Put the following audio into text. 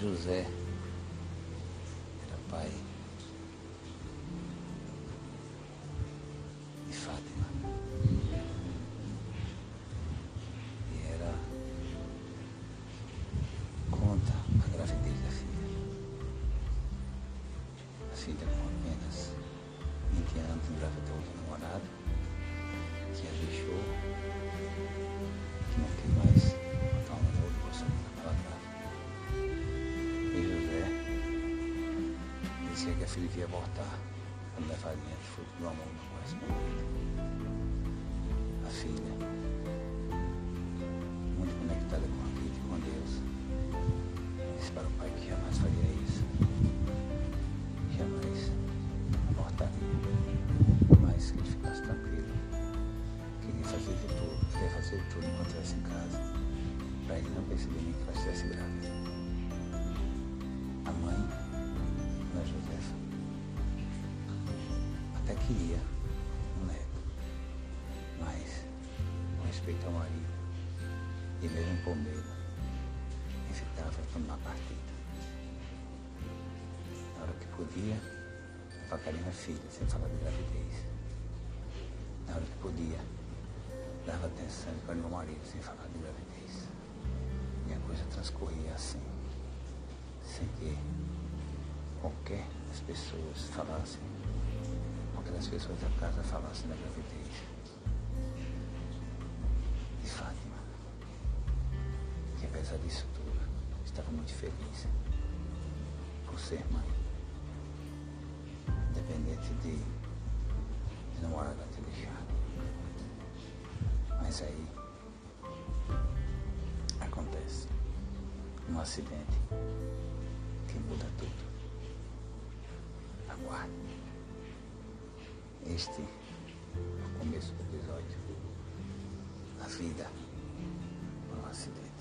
José era pai de Fátima. E era conta a gravidez da filha. A filha com apenas 20 anos engravidou do namorado, que a deixou, dizia que a filha ia abortar quando levar adiante fruto do amor não correspondido. A filha, muito conectada com a vida e com Deus, disse para o pai que jamais faria isso. Jamais abortaria. Mas que ele ficasse tranquilo. Queria fazer de tudo, queria fazer de tudo enquanto estivesse em casa. Para ele não perceber nem que ela estivesse grávida. Até queria um neto, mas com respeito ao marido, e mesmo por medo, evitava tomar partida. Na hora que podia, vacaria na filha, sem falar de gravidez. Na hora que podia, dava atenção para meu marido, sem falar de gravidez. E a coisa transcorria assim, sem que qualquer das pessoas falassem, qualquer das pessoas da casa falassem da gravidez de Fátima, que apesar disso tudo, estava muito feliz por ser mãe, independente de, de namorada ter deixado. Mas aí acontece um acidente que muda tudo. Aguarde este começo do episódio. A vida é um acidente.